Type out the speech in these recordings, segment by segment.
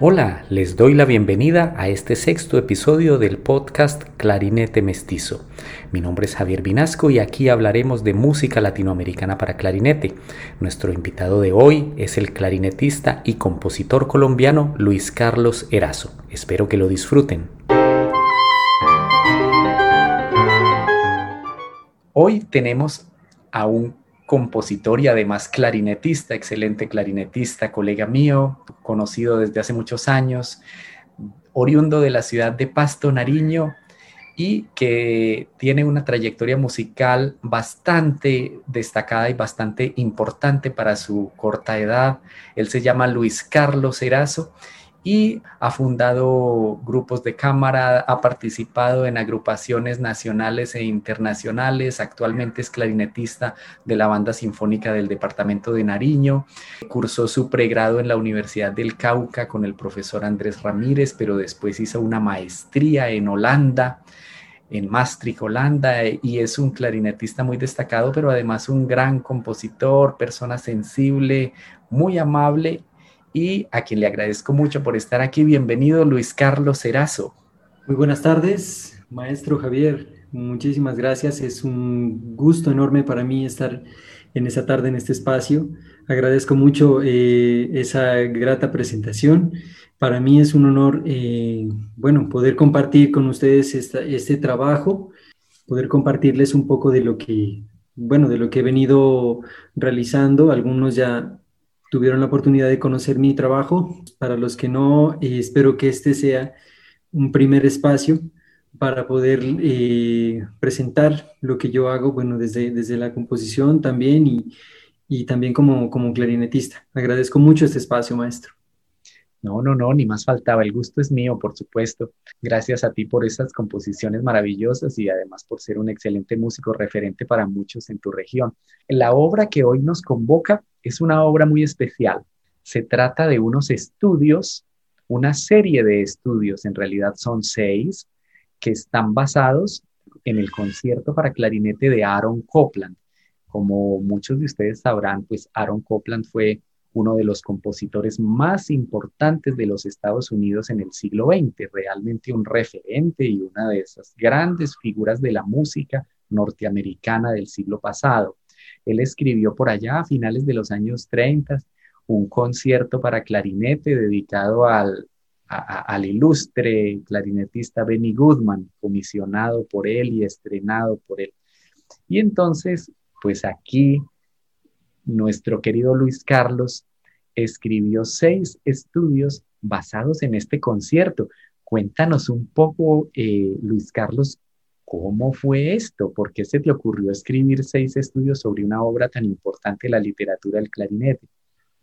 Hola, les doy la bienvenida a este sexto episodio del podcast Clarinete Mestizo. Mi nombre es Javier Vinasco y aquí hablaremos de música latinoamericana para clarinete. Nuestro invitado de hoy es el clarinetista y compositor colombiano Luis Carlos Erazo. Espero que lo disfruten. Hoy tenemos a un compositor y además clarinetista, excelente clarinetista, colega mío, conocido desde hace muchos años, oriundo de la ciudad de Pasto, Nariño, y que tiene una trayectoria musical bastante destacada y bastante importante para su corta edad. Él se llama Luis Carlos Erazo y ha fundado grupos de cámara, ha participado en agrupaciones nacionales e internacionales, actualmente es clarinetista de la Banda Sinfónica del Departamento de Nariño, cursó su pregrado en la Universidad del Cauca con el profesor Andrés Ramírez, pero después hizo una maestría en Holanda en Maastricht, Holanda, y es un clarinetista muy destacado, pero además un gran compositor, persona sensible, muy amable y a quien le agradezco mucho por estar aquí. Bienvenido, Luis Carlos Cerazo. Muy buenas tardes, maestro Javier. Muchísimas gracias. Es un gusto enorme para mí estar en esta tarde en este espacio. Agradezco mucho eh, esa grata presentación. Para mí es un honor, eh, bueno, poder compartir con ustedes este trabajo, poder compartirles un poco de lo que, bueno, de lo que he venido realizando. Algunos ya tuvieron la oportunidad de conocer mi trabajo. Para los que no, eh, espero que este sea un primer espacio para poder eh, presentar lo que yo hago, bueno, desde, desde la composición también y, y también como, como clarinetista. Agradezco mucho este espacio, maestro. No, no, no, ni más faltaba. El gusto es mío, por supuesto. Gracias a ti por esas composiciones maravillosas y además por ser un excelente músico referente para muchos en tu región. La obra que hoy nos convoca es una obra muy especial. Se trata de unos estudios, una serie de estudios, en realidad son seis, que están basados en el concierto para clarinete de Aaron Copland. Como muchos de ustedes sabrán, pues Aaron Copland fue uno de los compositores más importantes de los Estados Unidos en el siglo XX, realmente un referente y una de esas grandes figuras de la música norteamericana del siglo pasado. Él escribió por allá a finales de los años 30 un concierto para clarinete dedicado al, al ilustre clarinetista Benny Goodman, comisionado por él y estrenado por él. Y entonces, pues aquí nuestro querido Luis Carlos escribió seis estudios basados en este concierto. Cuéntanos un poco, eh, Luis Carlos, ¿cómo fue esto? ¿Por qué se te ocurrió escribir seis estudios sobre una obra tan importante la literatura del clarinete?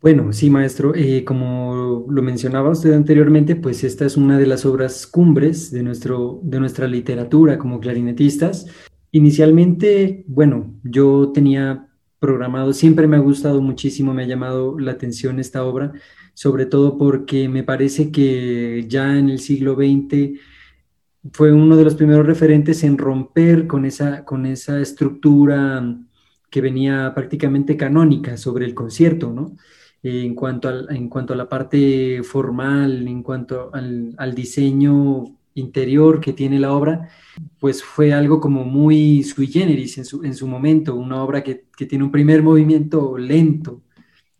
Bueno, sí, maestro, eh, como lo mencionaba usted anteriormente, pues esta es una de las obras cumbres de, nuestro, de nuestra literatura como clarinetistas. Inicialmente, bueno, yo tenía programado. Siempre me ha gustado muchísimo, me ha llamado la atención esta obra, sobre todo porque me parece que ya en el siglo XX fue uno de los primeros referentes en romper con esa, con esa estructura que venía prácticamente canónica sobre el concierto, ¿no? en, cuanto al, en cuanto a la parte formal, en cuanto al, al diseño interior que tiene la obra, pues fue algo como muy sui generis en su, en su momento, una obra que, que tiene un primer movimiento lento,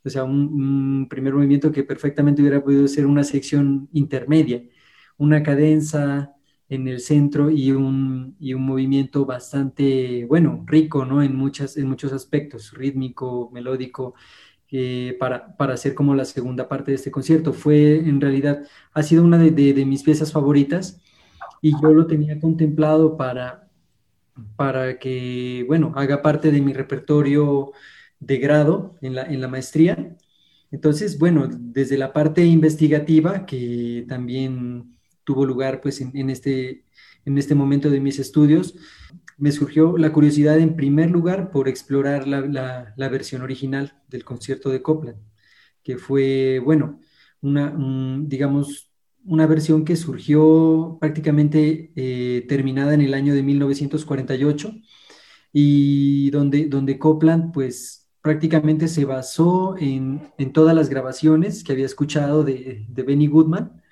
o sea, un, primer movimiento que perfectamente hubiera podido ser una sección intermedia, una cadenza en el centro y un, y un movimiento bastante, bueno, rico, ¿no? En, muchas, en muchos aspectos, rítmico, melódico, eh, para, para, hacer como la segunda parte de este concierto. Fue, en realidad, ha sido una de, de, de mis piezas favoritas y yo lo tenía contemplado para, para que, bueno, haga parte de mi repertorio de grado en la, en la maestría. Entonces, bueno, desde la parte investigativa, que también tuvo lugar pues en, este, en este momento de mis estudios, me surgió la curiosidad en primer lugar por explorar la, la, versión original del concierto de Copland, que fue, bueno, una, digamos, una versión que surgió prácticamente eh, terminada en el año de 1948 y donde, donde Copland pues prácticamente se basó en, todas las grabaciones que había escuchado de, de Benny Goodman,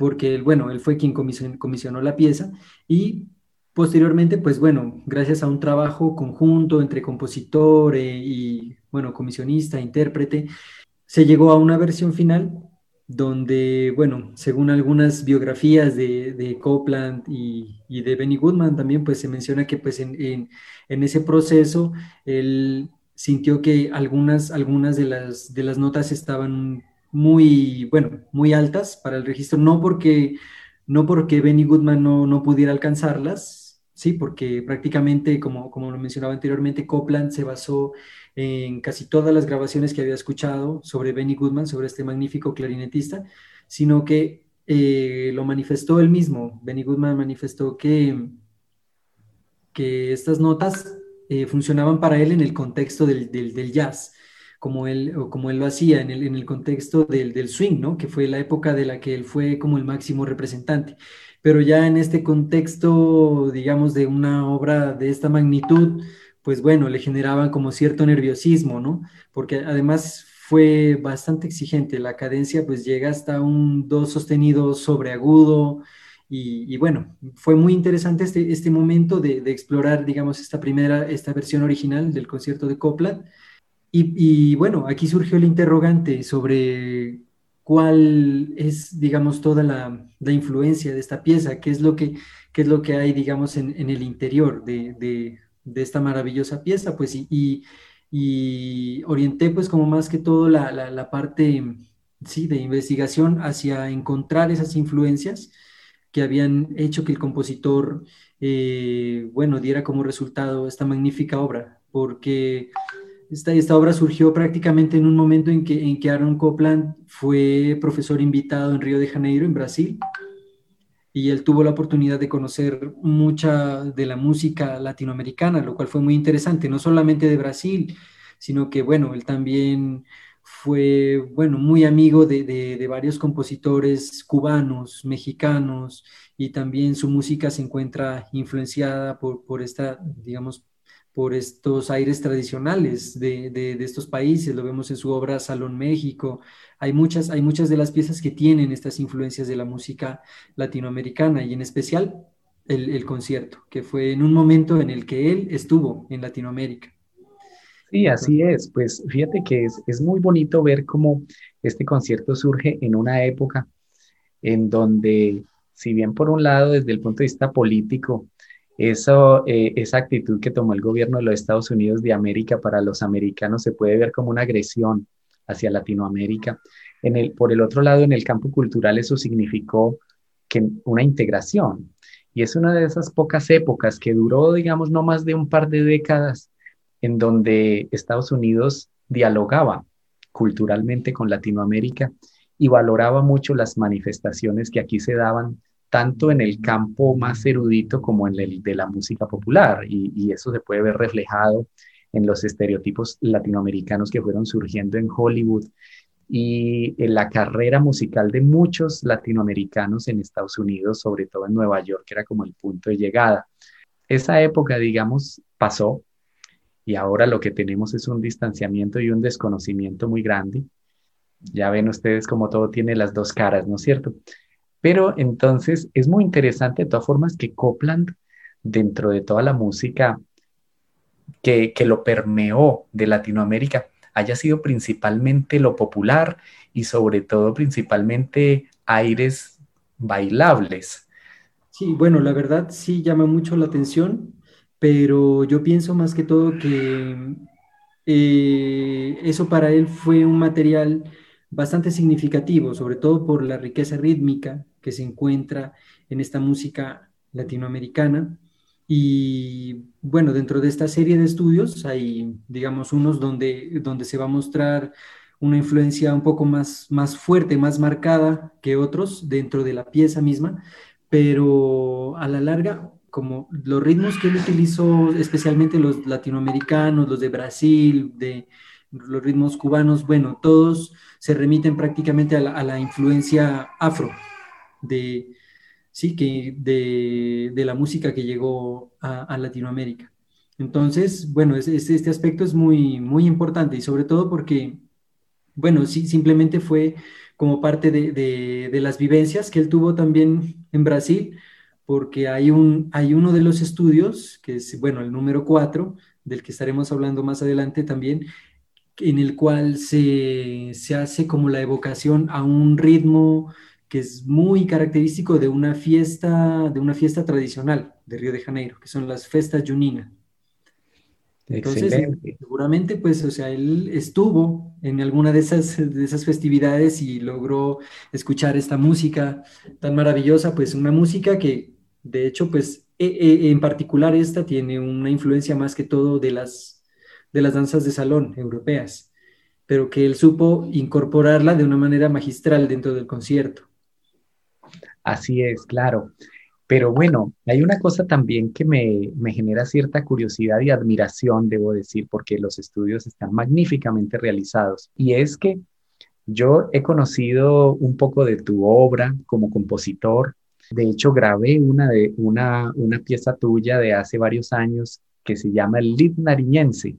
porque, bueno, él fue quien comisionó, la pieza y posteriormente, pues bueno, gracias a un trabajo conjunto entre compositor eh, y, bueno, comisionista, intérprete, se llegó a una versión final donde, bueno, según algunas biografías de, Copland y, de Benny Goodman también, pues se menciona que pues en, en ese proceso él sintió que algunas, algunas de, las, de las notas estaban muy, bueno, muy altas para el registro, no porque, no porque Benny Goodman no, no pudiera alcanzarlas, sí, porque prácticamente, como, como lo mencionaba anteriormente, Copland se basó en casi todas las grabaciones que había escuchado sobre Benny Goodman, sobre este magnífico clarinetista, sino que eh, lo manifestó él mismo. Benny Goodman manifestó que, que estas notas eh, funcionaban para él en el contexto del, jazz, como él, como él lo hacía, en el, en el contexto del, swing, ¿no? que fue la época de la que él fue como el máximo representante. Pero ya en este contexto, digamos, de una obra de esta magnitud, pues bueno, le generaban como cierto nerviosismo, ¿no? Porque además fue bastante exigente, la cadencia pues llega hasta un do sostenido sobreagudo, y, bueno, fue muy interesante este, este momento de, explorar, digamos, esta primera, esta versión original del concierto de Copland. Y, bueno, aquí surgió el interrogante sobre cuál es, digamos, toda la, influencia de esta pieza, qué es lo que, qué es lo que hay, digamos, en, el interior de, esta maravillosa pieza, pues, y, y, orienté, pues, como más que todo la, la parte, sí, de investigación hacia encontrar esas influencias que habían hecho que el compositor, eh, bueno, diera como resultado esta magnífica obra, porque esta, esta obra surgió prácticamente en un momento en que, en que Aaron Copland fue profesor invitado en Río de Janeiro, en Brasil, y él tuvo la oportunidad de conocer mucha de la música latinoamericana, lo cual fue muy interesante, no solamente de Brasil, sino que, bueno, él también fue, bueno, muy amigo de, varios compositores cubanos, mexicanos, y también su música se encuentra influenciada por, esta, digamos, por estos aires tradicionales de, estos países, lo vemos en su obra Salón México, hay muchas, hay muchas de las piezas que tienen estas influencias de la música latinoamericana y en especial el, el concierto, que fue en un momento en el que él estuvo en Latinoamérica. Sí, así es. Pues fíjate que es, muy bonito ver cómo este concierto surge en una época en donde, si bien por un lado, desde el punto de vista político, eso, eh, esa actitud que tomó el gobierno de los Estados Unidos de América para los americanos se puede ver como una agresión hacia Latinoamérica. En el, por el otro lado, en el campo cultural eso significó que una integración. Y es una de esas pocas épocas que duró, digamos, no más de un par de décadas en donde Estados Unidos dialogaba culturalmente con Latinoamérica y valoraba mucho las manifestaciones que aquí se daban, tanto en el campo más erudito como en el de la música popular, y, eso se puede ver reflejado en los estereotipos latinoamericanos que fueron surgiendo en Hollywood y en la carrera musical de muchos latinoamericanos en Estados Unidos, sobre todo en Nueva York, que era como el punto de llegada. Esa época, digamos, pasó, y ahora lo que tenemos es un distanciamiento y un desconocimiento muy grande. Ya ven ustedes como todo tiene las dos caras, ¿no es cierto? Pero entonces es muy interesante de todas formas que Copland, dentro de toda la música que, que lo permeó de Latinoamérica, haya sido principalmente lo popular y sobre todo principalmente aires bailables. Sí, bueno, la verdad sí llama mucho la atención pero yo pienso más que todo que eh, eso para él fue un material bastante significativo, sobre todo por la riqueza rítmica que se encuentra en esta música latinoamericana. Y bueno, dentro de esta serie de estudios hay, digamos, unos donde, donde se va a mostrar una influencia un poco más, más fuerte, más marcada que otros dentro de la pieza misma, pero a la larga como los ritmos que él utilizó, especialmente los latinoamericanos, los de Brasil, de los ritmos cubanos, bueno, todos se remiten prácticamente a la, influencia afro de, sí, que de, la música que llegó a, Latinoamérica. Entonces, bueno, este aspecto es muy, muy importante y sobre todo porque, bueno, sí, simplemente fue como parte de, las vivencias que él tuvo también en Brasil, porque hay, un, hay uno de los estudios, que es, bueno, el número cuatro, del que estaremos hablando más adelante también, en el cual se, se hace como la evocación a un ritmo que es muy característico de una fiesta, de una fiesta tradicional de Río de Janeiro, que son las festas juninas. Entonces, seguramente, pues, o sea, él estuvo en alguna de esas, de esas festividades y logró escuchar esta música tan maravillosa, pues una música que, de hecho, pues, e, e, en particular esta tiene una influencia más que todo de las, de las danzas de salón europeas, pero que él supo incorporarla de una manera magistral dentro del concierto. Así es, claro. Pero bueno, hay una cosa también que me, genera cierta curiosidad y admiración, debo decir, porque los estudios están magníficamente realizados. Y es que yo he conocido un poco de tu obra como compositor. De hecho, grabé una, de, una, una pieza tuya de hace varios años que se llama El Lid Nariñense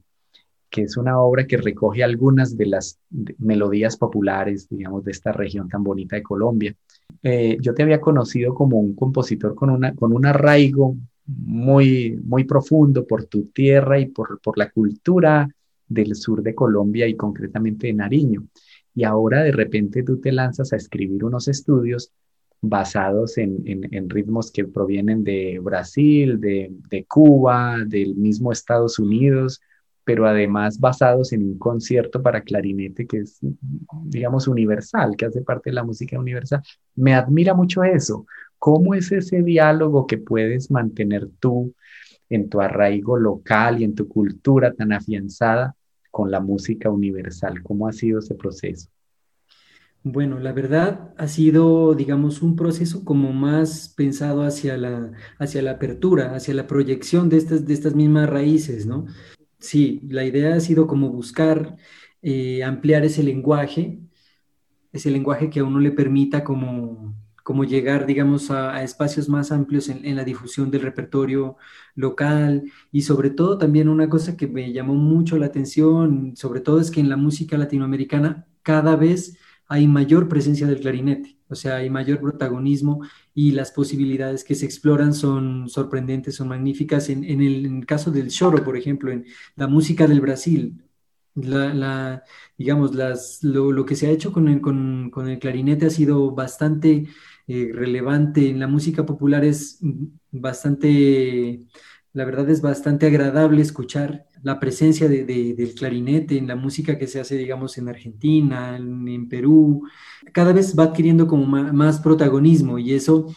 que es una obra que recoge algunas de las melodías populares, digamos, de esta región tan bonita de Colombia. Eh, yo te había conocido como un compositor con, una, con un arraigo muy, muy profundo por tu tierra y por, por la cultura del sur de Colombia y concretamente de Nariño. Y ahora de repente tú te lanzas a escribir unos estudios basados en, en, en ritmos que provienen de Brasil, de, de Cuba, del mismo Estados Unidos, pero además basados en un concierto para clarinete que es, digamos, universal, que hace parte de la música universal. Me admira mucho eso. ¿Cómo es ese diálogo que puedes mantener tú en tu arraigo local y en tu cultura tan afianzada con la música universal? ¿Cómo ha sido ese proceso? Bueno, la verdad ha sido, digamos, un proceso como más pensado hacia la, hacia la apertura, hacia la proyección de estas, de estas mismas raíces, ¿no? Sí, la idea ha sido como buscar eh, ampliar ese lenguaje, ese lenguaje que a uno le permita como, como llegar, digamos, a, espacios más amplios en, la difusión del repertorio local. Y sobre todo también una cosa que me llamó mucho la atención, sobre todo es que en la música latinoamericana cada vez hay mayor presencia del clarinete, o sea, hay mayor protagonismo y las posibilidades que se exploran son sorprendentes, son magníficas. En, el, caso del choro, por ejemplo, en la música del Brasil, la, digamos, las, lo, que se ha hecho con el, con, el clarinete ha sido bastante eh, relevante. En la música popular es bastante, la verdad es bastante agradable escuchar la presencia de, del clarinete en la música que se hace, digamos, en Argentina, en, Perú, cada vez va adquiriendo como más, protagonismo y eso,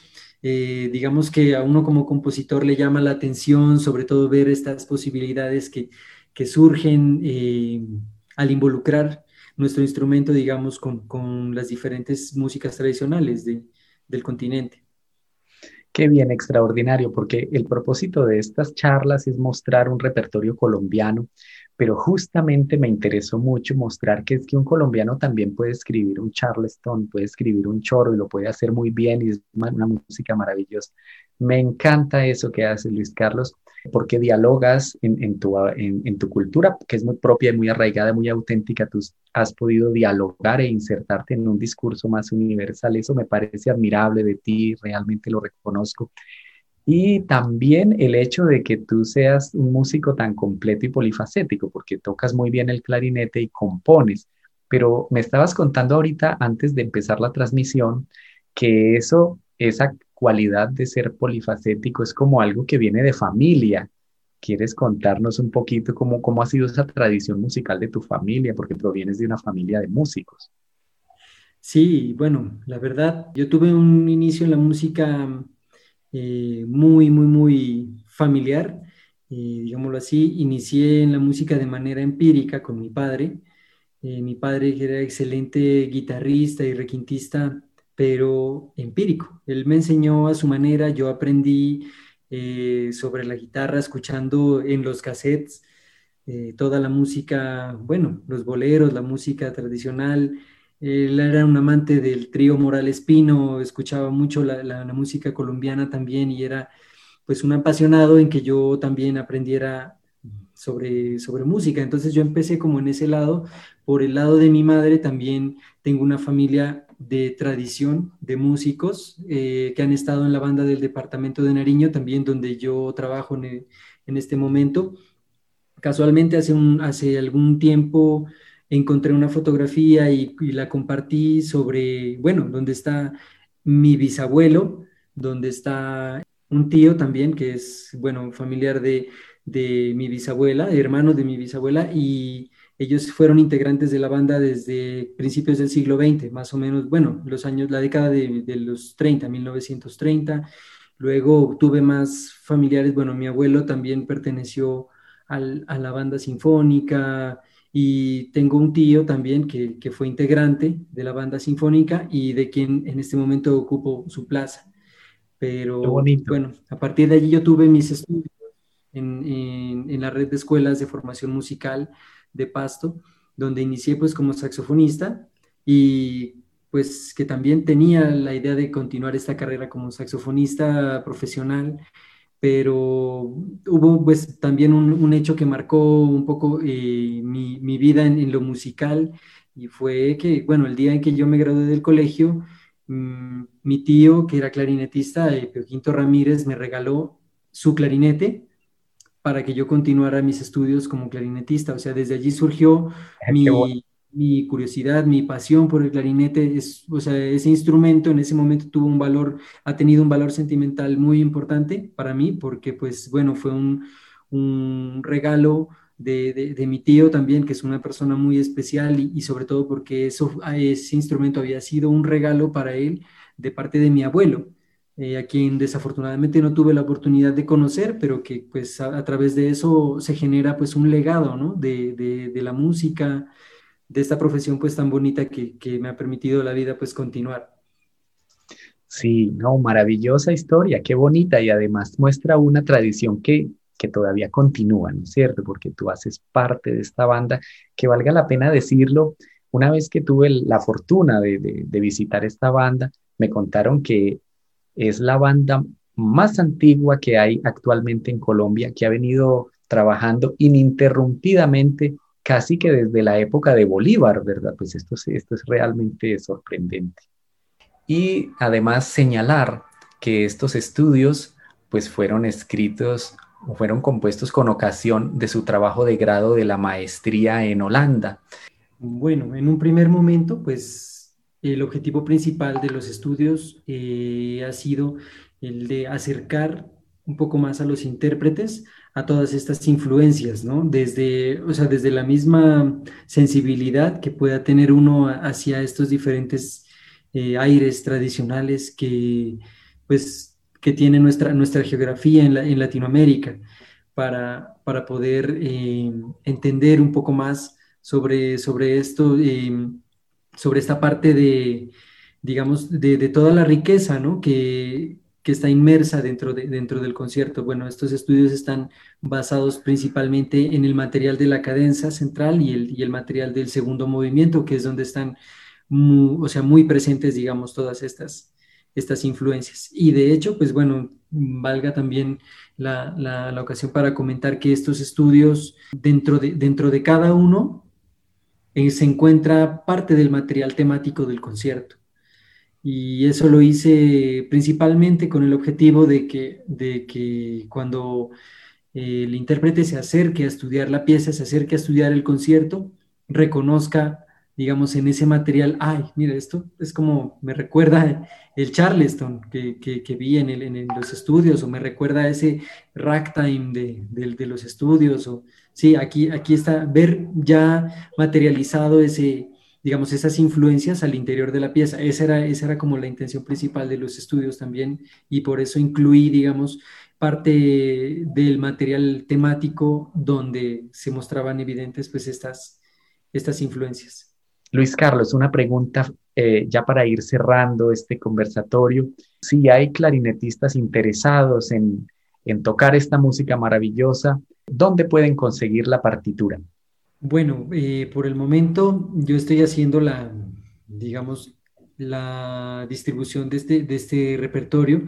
eh, digamos que a uno como compositor le llama la atención, sobre todo ver estas posibilidades que, que surgen eh, al involucrar nuestro instrumento, digamos, con, con las diferentes músicas tradicionales de, del continente. Qué bien, extraordinario, porque el propósito de estas charlas es mostrar un repertorio colombiano, pero justamente me interesó mucho mostrar que es que un colombiano también puede escribir un charleston, puede escribir un choro y lo puede hacer muy bien y es una música maravillosa. Me encanta eso que hace Luis Carlos, porque dialogas en, tu, en, tu cultura, que es muy propia, muy arraigada, muy auténtica. Tú has podido dialogar e insertarte en un discurso más universal. Eso me parece admirable de ti, realmente lo reconozco. Y también el hecho de que tú seas un músico tan completo y polifacético, porque tocas muy bien el clarinete y compones. Pero me estabas contando ahorita, antes de empezar la transmisión, que eso, esa cualidad de ser polifacético es como algo que viene de familia. ¿Quieres contarnos un poquito cómo, cómo ha sido esa tradición musical de tu familia? Porque provienes de una familia de músicos. Sí, bueno, la verdad, yo tuve un inicio en la música eh, muy, muy, muy familiar. Eh, digámoslo así, inicié en la música de manera empírica con mi padre. Eh, mi padre era excelente guitarrista y requintista pero empírico. Él me enseñó a su manera, yo aprendí eh, sobre la guitarra escuchando en los cassettes toda la música, bueno, los boleros, la música tradicional. Él era un amante del trío Morales Pino, escuchaba mucho la, música colombiana también y era pues un apasionado en que yo también aprendiera sobre, sobre música. Entonces yo empecé como en ese lado. Por el lado de mi madre también tengo una familia de tradición de músicos eh, que han estado en la banda del departamento de Nariño, también donde yo trabajo en, en este momento. Casualmente hace, un, hace algún tiempo encontré una fotografía y, la compartí sobre, bueno, donde está mi bisabuelo, donde está un tío también, que es, bueno, familiar de, de mi bisabuela, hermano de mi bisabuela, y ellos fueron integrantes de la banda desde principios del siglo XX, más o menos, bueno, los años, la década de, de los 30, 1930. Luego tuve más familiares, bueno, mi abuelo también perteneció a la banda sinfónica, y tengo un tío también que, que, fue integrante de la banda sinfónica y de quien en este momento ocupo su plaza. Pero bueno, a partir de allí yo tuve mis estudios en, en, en, la red de escuelas de formación musical de Pasto, donde inicié pues como saxofonista y pues que también tenía la idea de continuar esta carrera como saxofonista profesional pero hubo pues también un, hecho que marcó un poco eh, mi, mi, vida en, lo musical y fue que, bueno, el día en que yo me gradué del colegio, mmm, mi tío, que era clarinetista, eh, Quinto Ramírez, me regaló su clarinete para que yo continuara mis estudios como clarinetista. O sea, desde allí surgió mi, mi curiosidad, mi pasión por el clarinete, es, o sea, ese instrumento en ese momento tuvo un valor, ha tenido un valor sentimental muy importante para mí, porque pues bueno, fue un, un regalo de, de, mi tío también, que es una persona muy especial y, sobre todo porque eso, ese instrumento había sido un regalo para él de parte de mi abuelo. Eh, a quien desafortunadamente no tuve la oportunidad de conocer, pero que pues a, a través de eso se genera pues un legado, ¿no? De, de, de la música, de esta profesión pues tan bonita que, me ha permitido la vida pues continuar. Sí, no, maravillosa historia, qué bonita y además muestra una tradición que, que todavía continúa, ¿no es cierto? Porque tú haces parte de esta banda, que valga la pena decirlo, una vez que tuve la fortuna de, de visitar esta banda, me contaron que es la banda más antigua que hay actualmente en Colombia, que ha venido trabajando ininterrumpidamente casi que desde la época de Bolívar, ¿verdad? Pues esto, es realmente sorprendente. Y además señalar que estos estudios pues fueron escritos o fueron compuestos con ocasión de su trabajo de grado de la maestría en Holanda. Bueno, en un primer momento, pues el objetivo principal de los estudios eh, ha sido el de acercar un poco más a los intérpretes a todas estas influencias, ¿no? Desde, o sea, desde la misma sensibilidad que pueda tener uno hacia estos diferentes eh, aires tradicionales que, pues, que tiene nuestra, nuestra geografía en, Latinoamérica, para, para poder eh, entender un poco más sobre, sobre esto, eh, sobre esta parte de, digamos, de, de toda la riqueza, ¿no? Que, que está inmersa dentro, de, dentro del concierto. Bueno, estos estudios están basados principalmente en el material de la cadenza central y el, y el material del segundo movimiento, que es donde están muy, o sea, muy presentes, digamos, todas estas, estas influencias. Y de hecho, pues bueno, valga también la, la, ocasión para comentar que estos estudios, dentro de, dentro de cada uno, eh, se encuentra parte del material temático del concierto y eso lo hice principalmente con el objetivo de que, de que cuando eh, el intérprete se acerque a estudiar la pieza, se acerque a estudiar el concierto, reconozca, digamos, en ese material, ay, mira, esto es como, me recuerda el Charleston que, que, vi en, el, en, los estudios, o me recuerda ese ragtime de, de, de los estudios, o sí, aquí, aquí está, ver ya materializado ese, digamos, esas influencias al interior de la pieza. Esa era, esa era como la intención principal de los estudios también y por eso incluí, digamos, parte del material temático donde se mostraban evidentes pues estas, estas influencias. Luis Carlos, una pregunta eh, ya para ir cerrando este conversatorio. Si hay clarinetistas interesados en, en tocar esta música maravillosa, ¿dónde pueden conseguir la partitura? Bueno, eh, por el momento yo estoy haciendo la, digamos, la distribución de este, de este repertorio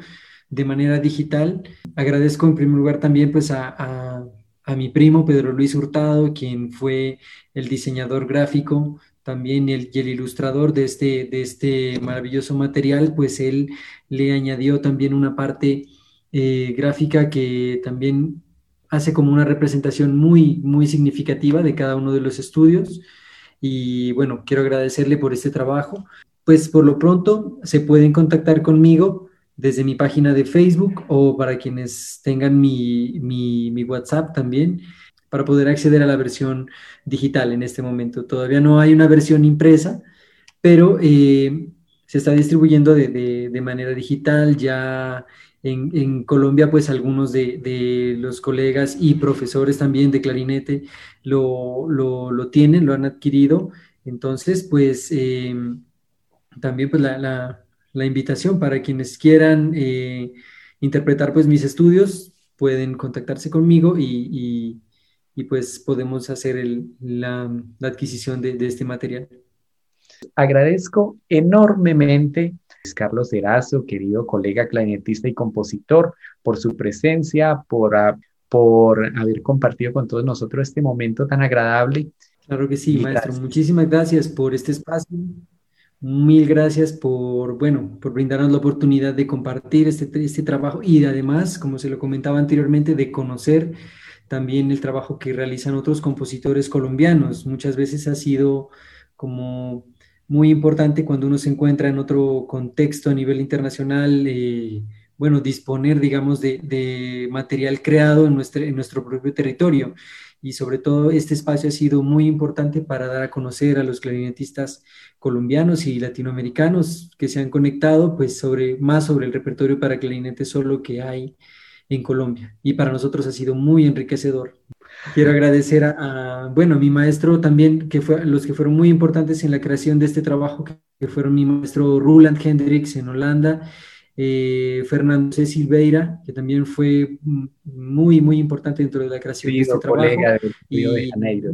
de manera digital. Agradezco en primer lugar también pues a, a mi primo Pedro Luis Hurtado, quien fue el diseñador gráfico también el, y el ilustrador de este, de este maravilloso material, pues él le añadió también una parte eh, gráfica que también hace como una representación muy, muy significativa de cada uno de los estudios. Y bueno, quiero agradecerle por este trabajo. Pues por lo pronto se pueden contactar conmigo desde mi página de Facebook o para quienes tengan mi, mi, WhatsApp también para poder acceder a la versión digital en este momento. Todavía no hay una versión impresa, pero eh, se está distribuyendo de, de, manera digital. Ya en, Colombia, pues algunos de, de, los colegas y profesores también de clarinete lo, lo, tienen, lo han adquirido. Entonces, pues eh, también pues la, la, la, invitación para quienes quieran eh, interpretar pues mis estudios, pueden contactarse conmigo y, y pues podemos hacer la, adquisición de, este material. Agradezco enormemente Carlos Erazo, querido colega clarinetista y compositor, por su presencia, por, por haber compartido con todos nosotros este momento tan agradable. Claro que sí, maestro. Muchísimas gracias por este espacio. Mil gracias por, bueno, por brindarnos la oportunidad de compartir este, este trabajo y además, como se lo comentaba anteriormente, de conocer también el trabajo que realizan otros compositores colombianos. Muchas veces ha sido como muy importante cuando uno se encuentra en otro contexto a nivel internacional, eh, bueno, disponer, digamos, de, material creado en nuestro, en nuestro propio territorio. Y sobre todo este espacio ha sido muy importante para dar a conocer a los clarinetistas colombianos y latinoamericanos que se han conectado, pues sobre, más sobre el repertorio para clarinete solo que hay en Colombia y para nosotros ha sido muy enriquecedor. Quiero agradecer a, bueno, a mi maestro también, que fue, los que fueron muy importantes en la creación de este trabajo, que fueron mi maestro Roland Hendricks en Holanda, eh, Fernando C. Silveira, que también fue muy, muy importante dentro de la creación de este trabajo. y de Janeiro,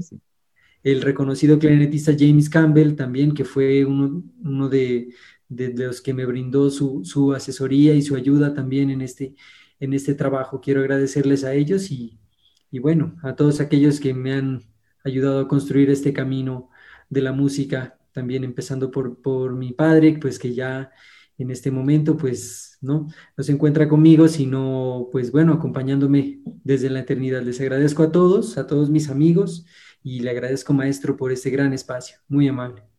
El reconocido clarinetista James Campbell también, que fue uno, uno de, de, de, los que me brindó su, su asesoría y su ayuda también en este, en este trabajo. Quiero agradecerles a ellos y, bueno, a todos aquellos que me han ayudado a construir este camino de la música, también empezando por, por mi padre, pues que ya en este momento, pues, ¿no? No se encuentra conmigo, sino, pues, bueno, acompañándome desde la eternidad. Les agradezco a todos, a todos mis amigos, y le agradezco, maestro, por este gran espacio. Muy amable.